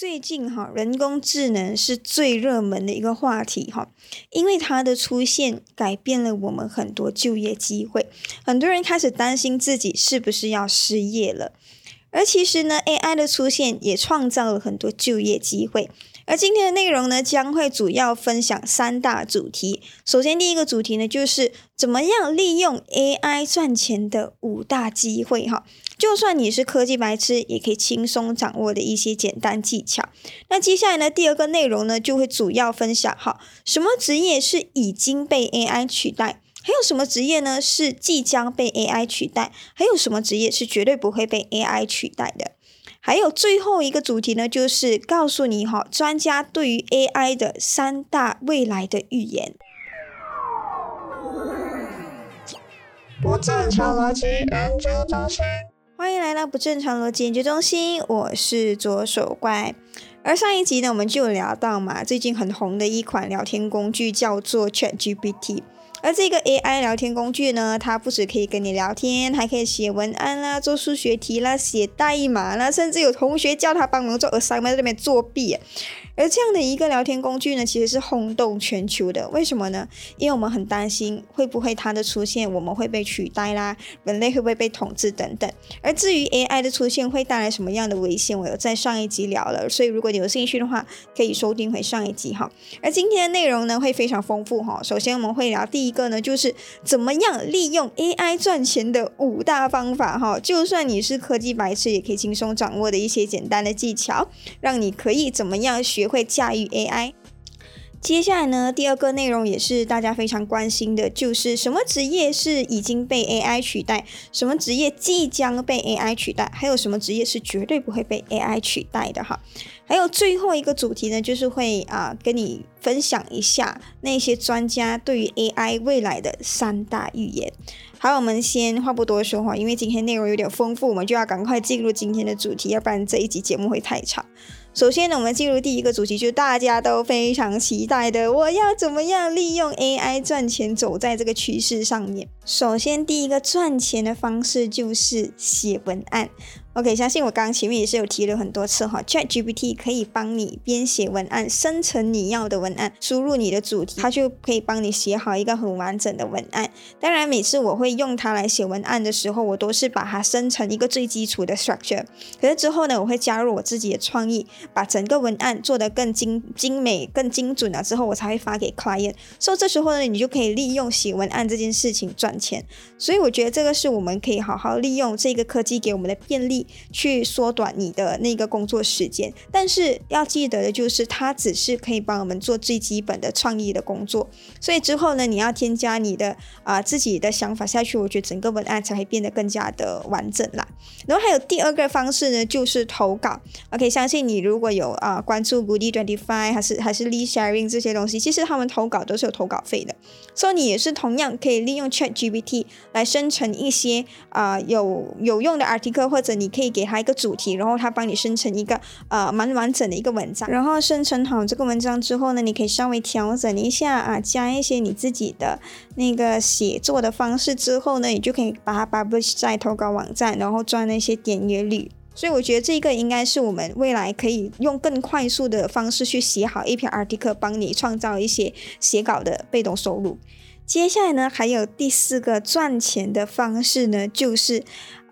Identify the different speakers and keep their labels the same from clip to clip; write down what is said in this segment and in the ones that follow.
Speaker 1: 最近哈，人工智能是最热门的一个话题哈，因为它的出现改变了我们很多就业机会，很多人开始担心自己是不是要失业了。而其实呢，AI 的出现也创造了很多就业机会。而今天的内容呢，将会主要分享三大主题。首先，第一个主题呢，就是怎么样利用 AI 赚钱的五大机会哈。就算你是科技白痴，也可以轻松掌握的一些简单技巧。那接下来呢，第二个内容呢，就会主要分享哈，什么职业是已经被 AI 取代，还有什么职业呢是即将被 AI 取代，还有什么职业是绝对不会被 AI 取代的。还有最后一个主题呢，就是告诉你哈，专家对于 AI 的三大未来的预言。不正常逻辑研究中心，欢迎来到不正常逻辑研究中心，我是左手怪。而上一集呢，我们就有聊到嘛，最近很红的一款聊天工具叫做 ChatGPT。而这个 AI 聊天工具呢，它不止可以跟你聊天，还可以写文案啦、做数学题啦、写代码啦，甚至有同学叫他帮忙做 assignment 在那边作弊。而这样的一个聊天工具呢，其实是轰动全球的。为什么呢？因为我们很担心会不会它的出现，我们会被取代啦，人类会不会被统治等等。而至于 AI 的出现会带来什么样的危险，我有在上一集聊了。所以如果你有兴趣的话，可以收听回上一集哈。而今天的内容呢，会非常丰富哈。首先我们会聊第一个呢，就是怎么样利用 AI 赚钱的五大方法哈。就算你是科技白痴，也可以轻松掌握的一些简单的技巧，让你可以怎么样学。学会驾驭 AI。接下来呢，第二个内容也是大家非常关心的，就是什么职业是已经被 AI 取代，什么职业即将被 AI 取代，还有什么职业是绝对不会被 AI 取代的哈。还有最后一个主题呢，就是会啊跟你分享一下那些专家对于 AI 未来的三大预言。好，我们先话不多说哈，因为今天内容有点丰富，我们就要赶快进入今天的主题，要不然这一集节目会太长。首先呢，我们进入第一个主题，就是大家都非常期待的，我要怎么样利用 AI 赚钱，走在这个趋势上面。首先，第一个赚钱的方式就是写文案。OK，相信我刚前面也是有提了很多次哈，ChatGPT 可以帮你编写文案，生成你要的文案，输入你的主题，它就可以帮你写好一个很完整的文案。当然，每次我会用它来写文案的时候，我都是把它生成一个最基础的 structure。可是之后呢，我会加入我自己的创意，把整个文案做得更精精美、更精准了之后，我才会发给 client。所以这时候呢，你就可以利用写文案这件事情赚钱。所以我觉得这个是我们可以好好利用这个科技给我们的便利。去缩短你的那个工作时间，但是要记得的就是，它只是可以帮我们做最基本的创意的工作。所以之后呢，你要添加你的啊自己的想法下去，我觉得整个文案才会变得更加的完整啦。然后还有第二个方式呢，就是投稿。OK，相信你如果有啊关注 Goody Twenty Five 还是还是 Lee Sharing 这些东西，其实他们投稿都是有投稿费的。所以你也是同样可以利用 Chat GPT 来生成一些啊有有用的 article，或者你。可以给他一个主题，然后他帮你生成一个呃蛮完整的一个文章。然后生成好这个文章之后呢，你可以稍微调整一下啊，加一些你自己的那个写作的方式之后呢，你就可以把它 publish 在投稿网站，然后赚那些点阅率。所以我觉得这个应该是我们未来可以用更快速的方式去写好一篇 article，帮你创造一些写稿的被动收入。接下来呢，还有第四个赚钱的方式呢，就是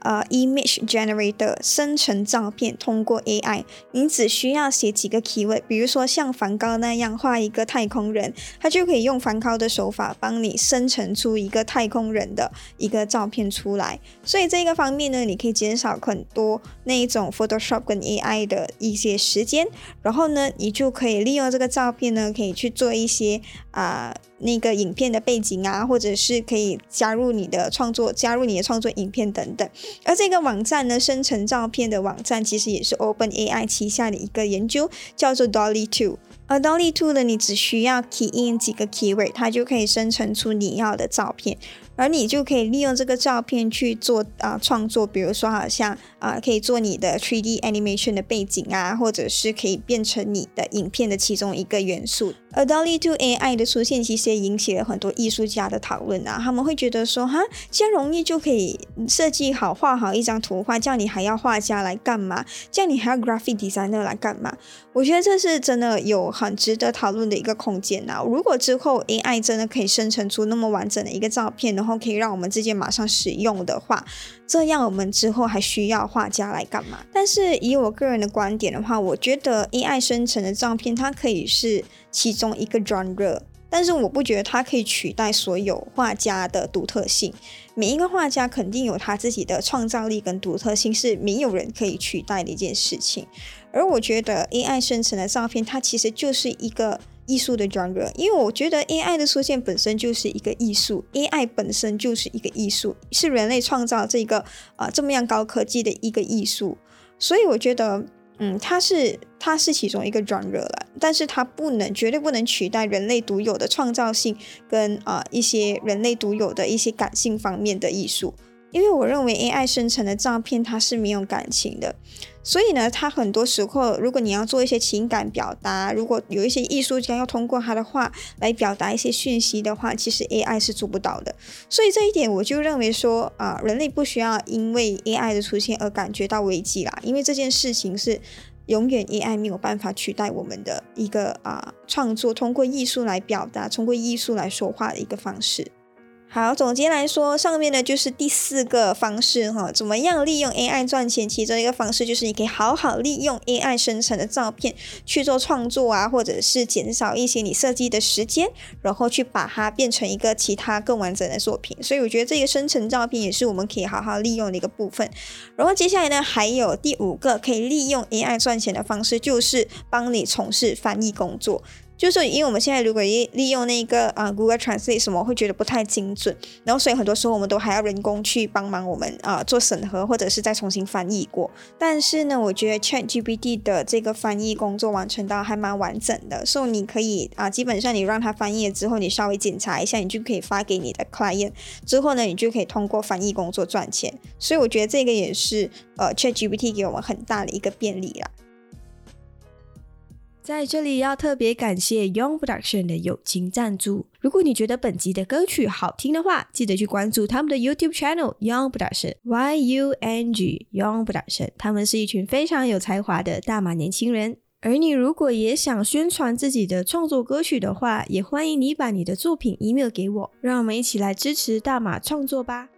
Speaker 1: 呃，image generator 生成照片，通过 AI，你只需要写几个 keyword，比如说像梵高那样画一个太空人，它就可以用梵高的手法帮你生成出一个太空人的一个照片出来。所以这个方面呢，你可以减少很多那一种 Photoshop 跟 AI 的一些时间，然后呢，你就可以利用这个照片呢，可以去做一些啊。那个影片的背景啊，或者是可以加入你的创作，加入你的创作影片等等。而这个网站呢，生成照片的网站其实也是 Open AI 旗下的一个研究，叫做 Dolly Two。而 Dolly Two 呢，你只需要 key in 几个 keyword，它就可以生成出你要的照片。而你就可以利用这个照片去做啊创作，比如说好像啊可以做你的 3D animation 的背景啊，或者是可以变成你的影片的其中一个元素。而 Dolly to AI 的出现，其实也引起了很多艺术家的讨论啊。他们会觉得说，哈，这样容易就可以设计好、画好一张图画，这样你还要画家来干嘛？这样你还要 graphic designer 来干嘛？我觉得这是真的有很值得讨论的一个空间啊。如果之后 AI 真的可以生成出那么完整的一个照片的，话然后可以让我们直接马上使用的话，这样我们之后还需要画家来干嘛？但是以我个人的观点的话，我觉得 AI 生成的照片它可以是其中一个 genre，但是我不觉得它可以取代所有画家的独特性。每一个画家肯定有他自己的创造力跟独特性，是没有人可以取代的一件事情。而我觉得 AI 生成的照片，它其实就是一个。艺术的 genre，因为我觉得 AI 的出现本身就是一个艺术，AI 本身就是一个艺术，是人类创造这个啊这么样高科技的一个艺术，所以我觉得，嗯，它是它是其中一个 genre 了，但是它不能绝对不能取代人类独有的创造性跟啊一些人类独有的一些感性方面的艺术。因为我认为 AI 生成的照片它是没有感情的，所以呢，它很多时候如果你要做一些情感表达，如果有一些艺术家要通过他的话来表达一些讯息的话，其实 AI 是做不到的。所以这一点我就认为说啊，人类不需要因为 AI 的出现而感觉到危机啦，因为这件事情是永远 AI 没有办法取代我们的一个啊创作，通过艺术来表达，通过艺术来说话的一个方式。好，总结来说，上面呢就是第四个方式哈，怎么样利用 AI 赚钱？其中一个方式就是你可以好好利用 AI 生成的照片去做创作啊，或者是减少一些你设计的时间，然后去把它变成一个其他更完整的作品。所以我觉得这个生成照片也是我们可以好好利用的一个部分。然后接下来呢，还有第五个可以利用 AI 赚钱的方式，就是帮你从事翻译工作。就是因为我们现在如果利利用那个啊 Google Translate 什么，会觉得不太精准，然后所以很多时候我们都还要人工去帮忙我们啊做审核，或者是再重新翻译过。但是呢，我觉得 ChatGPT 的这个翻译工作完成到还蛮完整的，所以你可以啊基本上你让它翻译了之后，你稍微检查一下，你就可以发给你的 client，之后呢，你就可以通过翻译工作赚钱。所以我觉得这个也是呃 ChatGPT 给我们很大的一个便利啦。
Speaker 2: 在这里要特别感谢 Young Production 的友情赞助。如果你觉得本集的歌曲好听的话，记得去关注他们的 YouTube channel Young Production Y U N G Young Production。他们是一群非常有才华的大马年轻人。而你如果也想宣传自己的创作歌曲的话，也欢迎你把你的作品 email 给我，让我们一起来支持大马创作吧。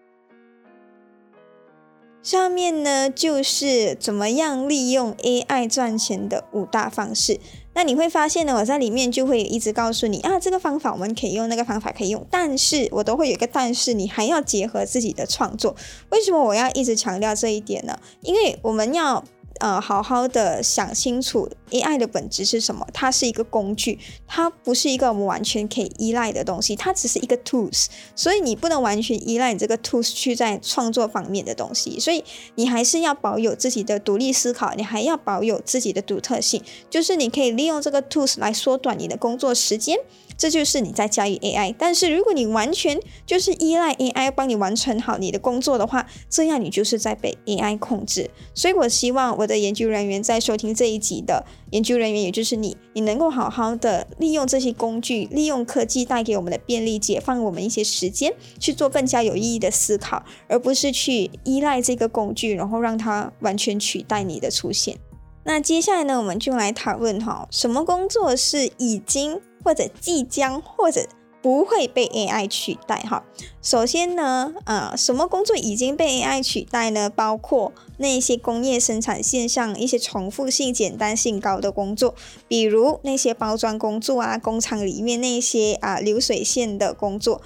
Speaker 1: 上面呢就是怎么样利用 AI 赚钱的五大方式。那你会发现呢，我在里面就会一直告诉你啊，这个方法我们可以用，那个方法可以用，但是我都会有一个但是，你还要结合自己的创作。为什么我要一直强调这一点呢？因为我们要。呃，好好的想清楚，AI 的本质是什么？它是一个工具，它不是一个我们完全可以依赖的东西，它只是一个 tools。所以你不能完全依赖你这个 tools 去在创作方面的东西，所以你还是要保有自己的独立思考，你还要保有自己的独特性，就是你可以利用这个 tools 来缩短你的工作时间。这就是你在驾驭 AI，但是如果你完全就是依赖 AI 帮你完成好你的工作的话，这样你就是在被 AI 控制。所以我希望我的研究人员在收听这一集的研究人员，也就是你，你能够好好的利用这些工具，利用科技带给我们的便利，解放我们一些时间，去做更加有意义的思考，而不是去依赖这个工具，然后让它完全取代你的出现。那接下来呢，我们就来讨论哈，什么工作是已经。或者即将，或者不会被 AI 取代哈。首先呢，呃，什么工作已经被 AI 取代呢？包括那些工业生产线上一些重复性、简单性高的工作，比如那些包装工作啊，工厂里面那些啊流水线的工作。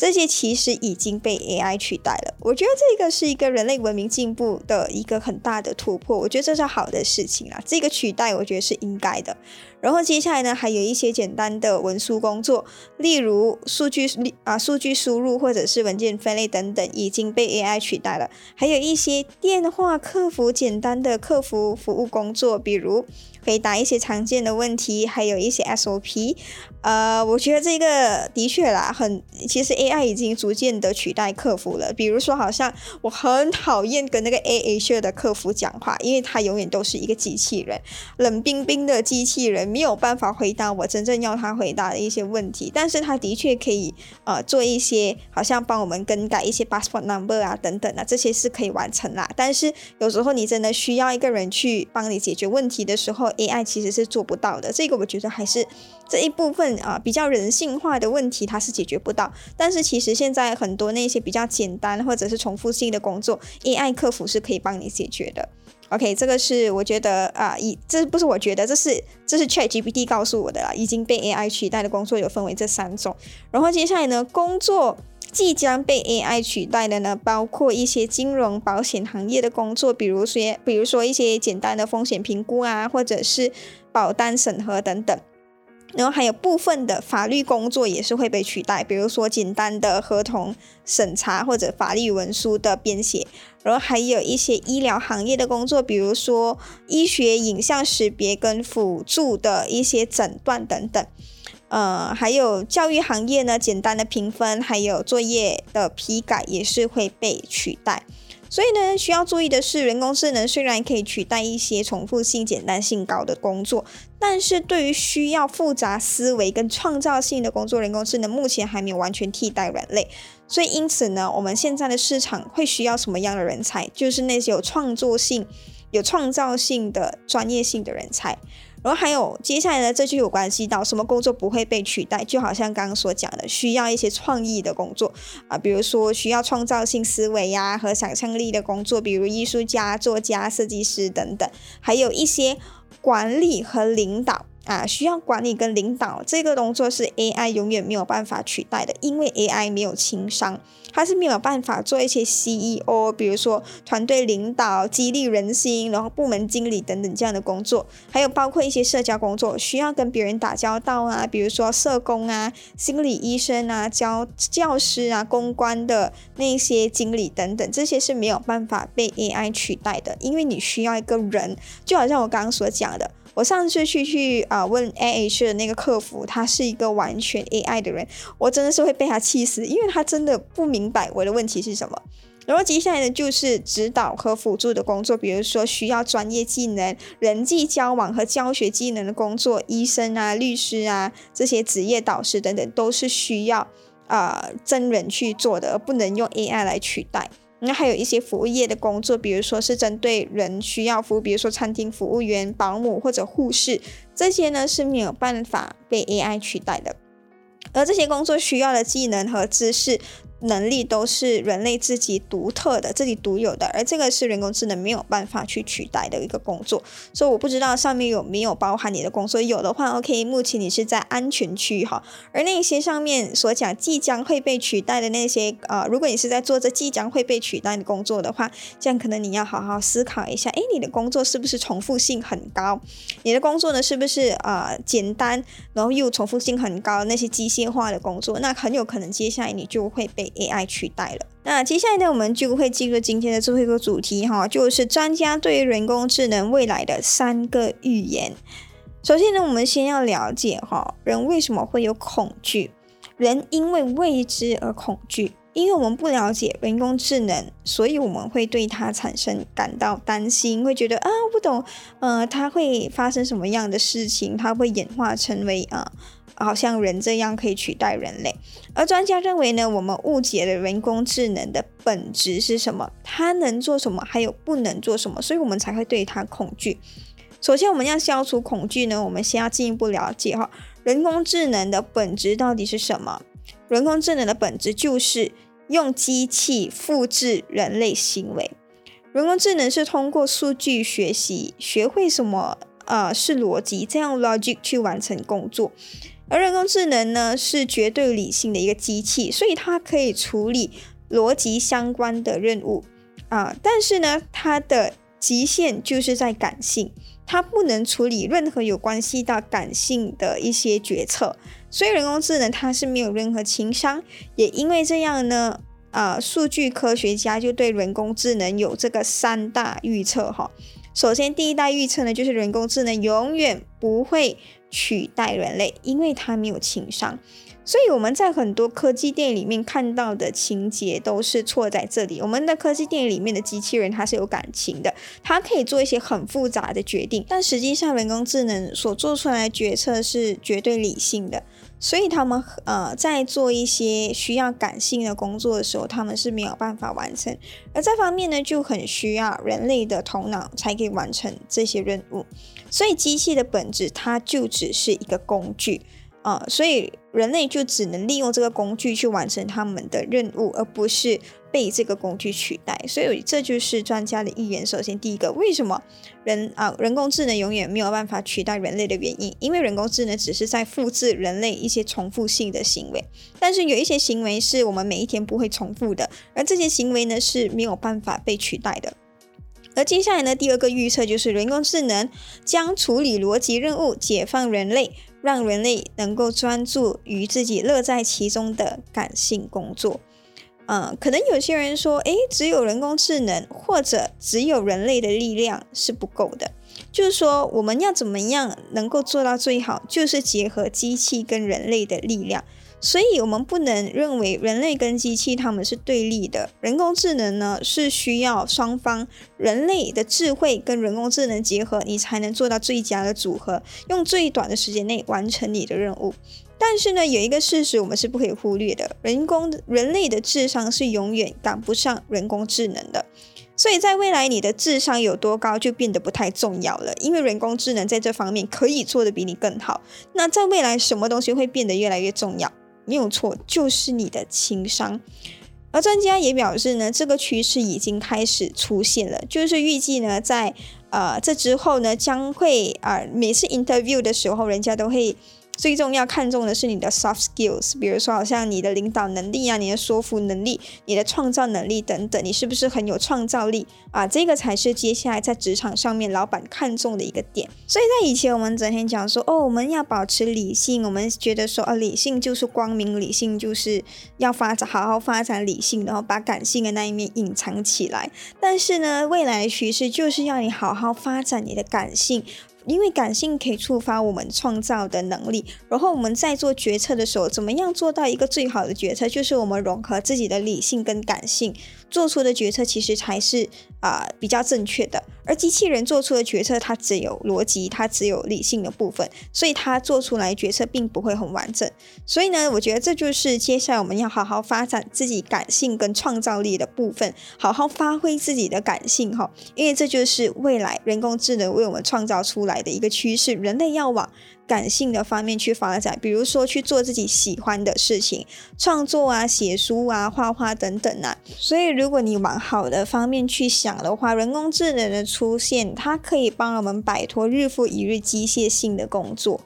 Speaker 1: 这些其实已经被 AI 取代了。我觉得这个是一个人类文明进步的一个很大的突破，我觉得这是好的事情啊。这个取代，我觉得是应该的。然后接下来呢，还有一些简单的文书工作，例如数据啊、数据输入或者是文件分类等等，已经被 AI 取代了。还有一些电话客服简单的客服服务工作，比如回答一些常见的问题，还有一些 SOP。呃，我觉得这个的确啦，很其实 AI AI 已经逐渐的取代客服了。比如说，好像我很讨厌跟那个 AI 的客服讲话，因为他永远都是一个机器人，冷冰冰的机器人。没有办法回答我真正要他回答的一些问题，但是他的确可以呃做一些，好像帮我们更改一些 passport number 啊等等啊，这些是可以完成啦。但是有时候你真的需要一个人去帮你解决问题的时候，AI 其实是做不到的。这个我觉得还是这一部分啊比较人性化的问题，它是解决不到。但是其实现在很多那些比较简单或者是重复性的工作，AI 客服是可以帮你解决的。OK，这个是我觉得啊，以这不是我觉得，这是这是 ChatGPT 告诉我的啦，已经被 AI 取代的工作有分为这三种。然后接下来呢，工作即将被 AI 取代的呢，包括一些金融保险行业的工作，比如说比如说一些简单的风险评估啊，或者是保单审核等等。然后还有部分的法律工作也是会被取代，比如说简单的合同审查或者法律文书的编写。然后还有一些医疗行业的工作，比如说医学影像识别跟辅助的一些诊断等等。呃，还有教育行业呢，简单的评分还有作业的批改也是会被取代。所以呢，需要注意的是，人工智能虽然可以取代一些重复性、简单性高的工作，但是对于需要复杂思维跟创造性的工作，人工智能目前还没有完全替代人类。所以，因此呢，我们现在的市场会需要什么样的人才？就是那些有创作性、有创造性的专业性的人才。然后还有接下来呢，这就有关系到什么工作不会被取代，就好像刚刚所讲的，需要一些创意的工作啊，比如说需要创造性思维呀和想象力的工作，比如艺术家、作家、设计师等等，还有一些管理和领导。啊，需要管理跟领导这个工作是 AI 永远没有办法取代的，因为 AI 没有情商，它是没有办法做一些 CEO，比如说团队领导、激励人心，然后部门经理等等这样的工作，还有包括一些社交工作，需要跟别人打交道啊，比如说社工啊、心理医生啊、教教师啊、公关的那些经理等等，这些是没有办法被 AI 取代的，因为你需要一个人，就好像我刚刚所讲的。我上次去去啊问 A H 的那个客服，他是一个完全 A I 的人，我真的是会被他气死，因为他真的不明白我的问题是什么。然后接下来呢，就是指导和辅助的工作，比如说需要专业技能、人际交往和教学技能的工作，医生啊、律师啊这些职业导师等等，都是需要啊真人去做的，而不能用 A I 来取代。那还有一些服务业的工作，比如说是针对人需要服务，比如说餐厅服务员、保姆或者护士，这些呢是没有办法被 AI 取代的。而这些工作需要的技能和知识。能力都是人类自己独特的、自己独有的，而这个是人工智能没有办法去取代的一个工作。所以我不知道上面有没有包含你的工作，有的话，OK，目前你是在安全区哈。而那些上面所讲即将会被取代的那些，呃，如果你是在做这即将会被取代的工作的话，这样可能你要好好思考一下，诶，你的工作是不是重复性很高？你的工作呢是不是呃简单，然后又重复性很高那些机械化的工作？那很有可能接下来你就会被。AI 取代了。那接下来呢，我们就会进入今天的最后一个主题哈，就是专家对于人工智能未来的三个预言。首先呢，我们先要了解哈，人为什么会有恐惧？人因为未知而恐惧，因为我们不了解人工智能，所以我们会对它产生感到担心，会觉得啊，不懂，呃，它会发生什么样的事情？它会演化成为啊？好像人这样可以取代人类，而专家认为呢，我们误解了人工智能的本质是什么，它能做什么，还有不能做什么，所以我们才会对它恐惧。首先，我们要消除恐惧呢，我们先要进一步了解哈，人工智能的本质到底是什么？人工智能的本质就是用机器复制人类行为。人工智能是通过数据学习学会什么。呃是逻辑，这样 logic 去完成工作。而人工智能呢是绝对理性的一个机器，所以它可以处理逻辑相关的任务啊，但是呢，它的极限就是在感性，它不能处理任何有关系到感性的一些决策，所以人工智能它是没有任何情商，也因为这样呢，啊，数据科学家就对人工智能有这个三大预测哈。首先，第一大预测呢，就是人工智能永远不会。取代人类，因为它没有情商，所以我们在很多科技电影里面看到的情节都是错在这里。我们的科技电影里面的机器人它是有感情的，它可以做一些很复杂的决定，但实际上人工智能所做出来的决策是绝对理性的。所以他们呃在做一些需要感性的工作的时候，他们是没有办法完成。而这方面呢，就很需要人类的头脑才可以完成这些任务。所以机器的本质，它就只是一个工具啊，所以人类就只能利用这个工具去完成他们的任务，而不是。被这个工具取代，所以这就是专家的预言。首先，第一个，为什么人啊人工智能永远没有办法取代人类的原因？因为人工智能只是在复制人类一些重复性的行为，但是有一些行为是我们每一天不会重复的，而这些行为呢是没有办法被取代的。而接下来呢，第二个预测就是人工智能将处理逻辑任务，解放人类，让人类能够专注于自己乐在其中的感性工作。嗯，可能有些人说，诶，只有人工智能或者只有人类的力量是不够的。就是说，我们要怎么样能够做到最好，就是结合机器跟人类的力量。所以，我们不能认为人类跟机器他们是对立的。人工智能呢，是需要双方人类的智慧跟人工智能结合，你才能做到最佳的组合，用最短的时间内完成你的任务。但是呢，有一个事实我们是不可以忽略的：人工人类的智商是永远赶不上人工智能的。所以在未来，你的智商有多高就变得不太重要了，因为人工智能在这方面可以做的比你更好。那在未来，什么东西会变得越来越重要？没有错，就是你的情商。而专家也表示呢，这个趋势已经开始出现了，就是预计呢，在呃这之后呢，将会啊每次 interview 的时候，人家都会。最重要看重的是你的 soft skills，比如说好像你的领导能力啊，你的说服能力，你的创造能力等等，你是不是很有创造力啊？这个才是接下来在职场上面老板看重的一个点。所以在以前我们整天讲说，哦，我们要保持理性，我们觉得说，哦，理性就是光明，理性就是要发展，好好发展理性，然后把感性的那一面隐藏起来。但是呢，未来的趋势就是要你好好发展你的感性。因为感性可以触发我们创造的能力，然后我们在做决策的时候，怎么样做到一个最好的决策？就是我们融合自己的理性跟感性。做出的决策其实才是啊比较正确的，而机器人做出的决策它只有逻辑，它只有理性的部分，所以它做出来决策并不会很完整。所以呢，我觉得这就是接下来我们要好好发展自己感性跟创造力的部分，好好发挥自己的感性哈，因为这就是未来人工智能为我们创造出来的一个趋势，人类要往。感性的方面去发展，比如说去做自己喜欢的事情，创作啊、写书啊、画画等等啊。所以，如果你往好的方面去想的话，人工智能的出现，它可以帮我们摆脱日复一日机械性的工作。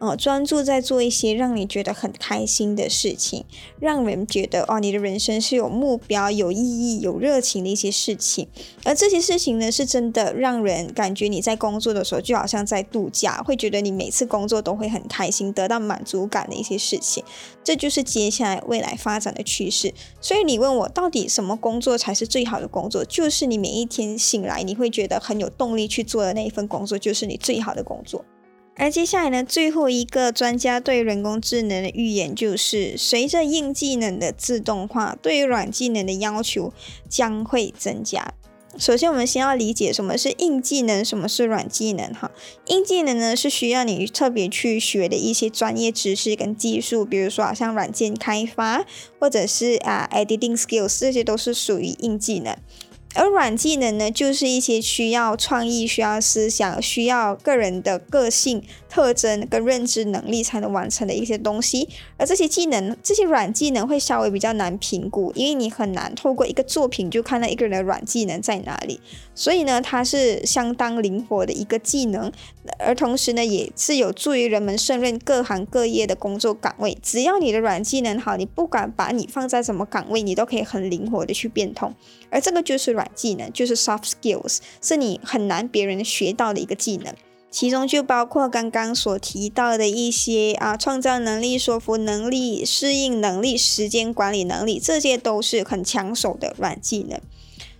Speaker 1: 哦，专注在做一些让你觉得很开心的事情，让人觉得哦，你的人生是有目标、有意义、有热情的一些事情。而这些事情呢，是真的让人感觉你在工作的时候就好像在度假，会觉得你每次工作都会很开心，得到满足感的一些事情。这就是接下来未来发展的趋势。所以你问我到底什么工作才是最好的工作？就是你每一天醒来你会觉得很有动力去做的那一份工作，就是你最好的工作。而接下来呢，最后一个专家对人工智能的预言就是，随着硬技能的自动化，对于软技能的要求将会增加。首先，我们先要理解什么是硬技能，什么是软技能。哈，硬技能呢是需要你特别去学的一些专业知识跟技术，比如说好像软件开发，或者是啊 editing skills，这些都是属于硬技能。而软技能呢，就是一些需要创意、需要思想、需要个人的个性特征跟认知能力才能完成的一些东西。而这些技能，这些软技能会稍微比较难评估，因为你很难透过一个作品就看到一个人的软技能在哪里。所以呢，它是相当灵活的一个技能，而同时呢，也是有助于人们胜任各行各业的工作岗位。只要你的软技能好，你不管把你放在什么岗位，你都可以很灵活的去变通。而这个就是软技能，就是 soft skills，是你很难别人学到的一个技能。其中就包括刚刚所提到的一些啊，创造能力、说服能力、适应能力、时间管理能力，这些都是很抢手的软技能。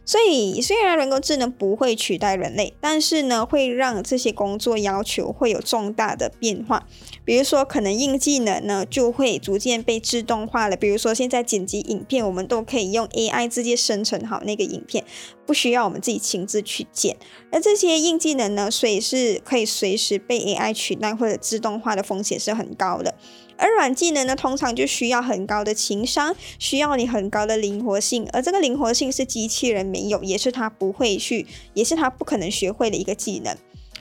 Speaker 1: 所以，虽然人工智能不会取代人类，但是呢，会让这些工作要求会有重大的变化。比如说，可能硬技能呢就会逐渐被自动化了。比如说，现在剪辑影片，我们都可以用 AI 直接生成好那个影片，不需要我们自己亲自去剪。而这些硬技能呢，所以是可以随时被 AI 取代或者自动化的风险是很高的。而软技能呢，通常就需要很高的情商，需要你很高的灵活性，而这个灵活性是机器人没有，也是他不会去，也是他不可能学会的一个技能。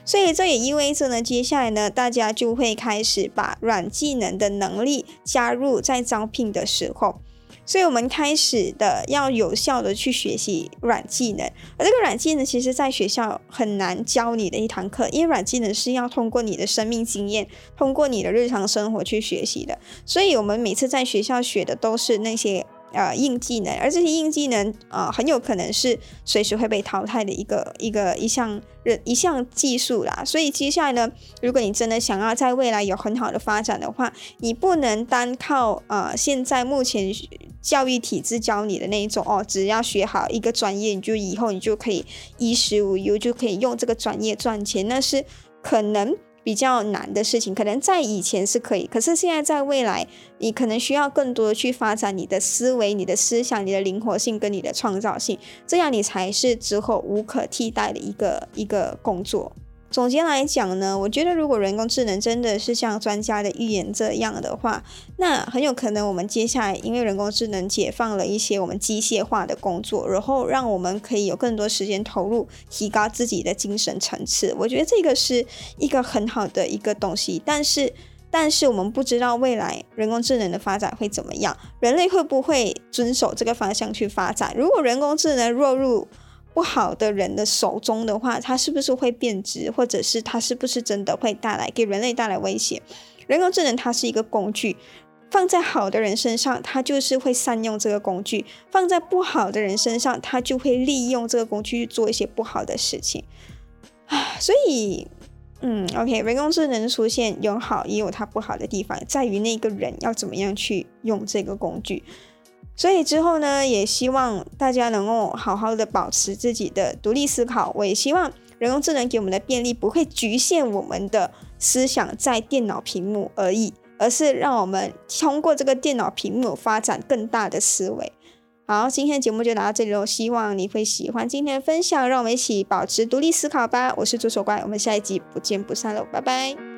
Speaker 1: 所以这也意味着呢，接下来呢，大家就会开始把软技能的能力加入在招聘的时候。所以，我们开始的要有效的去学习软技能，而这个软技能其实在学校很难教你的一堂课，因为软技能是要通过你的生命经验，通过你的日常生活去学习的。所以，我们每次在学校学的都是那些。呃，硬技能，而这些硬技能，呃，很有可能是随时会被淘汰的一个一个一项一项技术啦。所以接下来呢，如果你真的想要在未来有很好的发展的话，你不能单靠呃现在目前教育体制教你的那一种哦，只要学好一个专业，你就以后你就可以衣食无忧，就可以用这个专业赚钱，那是可能。比较难的事情，可能在以前是可以，可是现在在未来，你可能需要更多的去发展你的思维、你的思想、你的灵活性跟你的创造性，这样你才是之后无可替代的一个一个工作。总结来讲呢，我觉得如果人工智能真的是像专家的预言这样的话，那很有可能我们接下来因为人工智能解放了一些我们机械化的工作，然后让我们可以有更多时间投入，提高自己的精神层次。我觉得这个是一个很好的一个东西。但是，但是我们不知道未来人工智能的发展会怎么样，人类会不会遵守这个方向去发展？如果人工智能落入不好的人的手中的话，它是不是会变质，或者是它是不是真的会带来给人类带来威胁？人工智能它是一个工具，放在好的人身上，它就是会善用这个工具；放在不好的人身上，它就会利用这个工具去做一些不好的事情。啊，所以，嗯，OK，人工智能出现有好也有它不好的地方，在于那个人要怎么样去用这个工具。所以之后呢，也希望大家能够好好的保持自己的独立思考。我也希望人工智能给我们的便利不会局限我们的思想在电脑屏幕而已，而是让我们通过这个电脑屏幕发展更大的思维。好，今天的节目就聊到这里喽，希望你会喜欢今天的分享，让我们一起保持独立思考吧。我是左手怪，我们下一集不见不散喽，拜拜。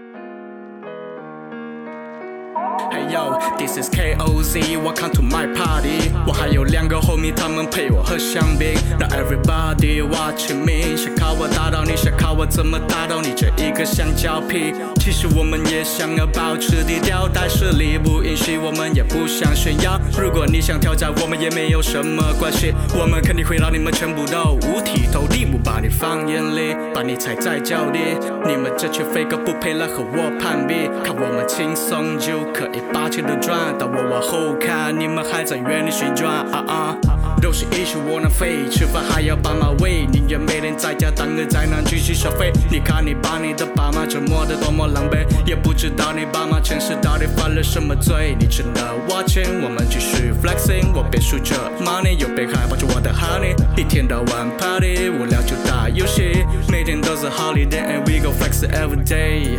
Speaker 3: Yo, this is KOZ, welcome to my party。我还有两个 homie，他们陪我喝香槟。让 everybody watching me，想靠我打倒你，想靠我怎么打倒你这一个香蕉皮。其实我们也想要保持低调，但是力不允许，我们也不想炫耀。如果你想挑战，我们也没有什么关系，我们肯定会让你们全部都五体投地，不把你放眼里，把你踩在脚底。你们这群飞狗不配来和我攀比，看我们轻松就可。以把钱都赚，但我往后看，你们还在原地旋转。啊啊都是一群窝囊废，吃饭还要爸妈喂，宁愿每天在家当个宅男继续消费。你看你把你的爸妈折磨得多么狼狈，也不知道你爸妈前世到底犯了什么罪。你值得我钱，我们继续 flexing，我边数着 money，又边害怕着我的 honey。一天到晚 party，无聊就打游戏，每天都是 holiday，and we go flex every day。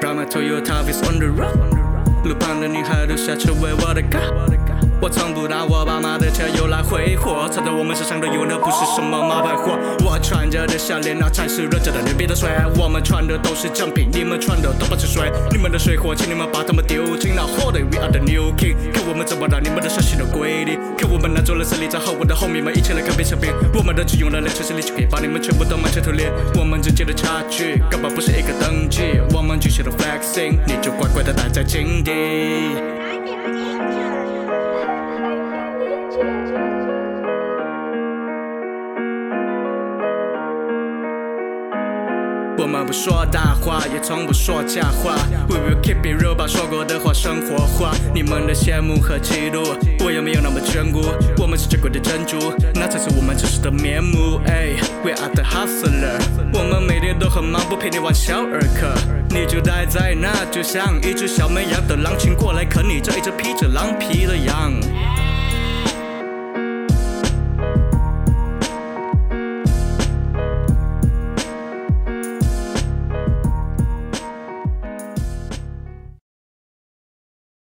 Speaker 3: Ride my Toyota, it's on the road。路旁的女孩都下车为我的歌。我从不拿我爸妈的车用来挥霍，藏在我们身上的有的不是什么冒牌货。我穿着的项链那才是认真的牛逼的水。我们穿的都是正品，你们穿的都不是水。你们的水货，请你们把它们丢进那火堆。We are the new king，看我们怎么让你们的伤心的归零。看我们拿走了胜利，在和我的后面们一起来看变成冰。我们的只用了两千力就可以把你们全部都满城屠裂。我们之间的差距根本不是一个等级。我们继续的 flexing，你就乖乖的待在井底。不说大话，也从不说假话。We will keep it real，把说过的话生活化。你们的羡慕和嫉妒，我也没有那么眷顾。我们是珍贵的珍珠，那才是我们真实的面目。We are the hustler，我们每天都很忙，不陪你玩小儿科。你就待在那，就像一只小绵羊，等狼群过来啃你这一只披着狼皮的羊。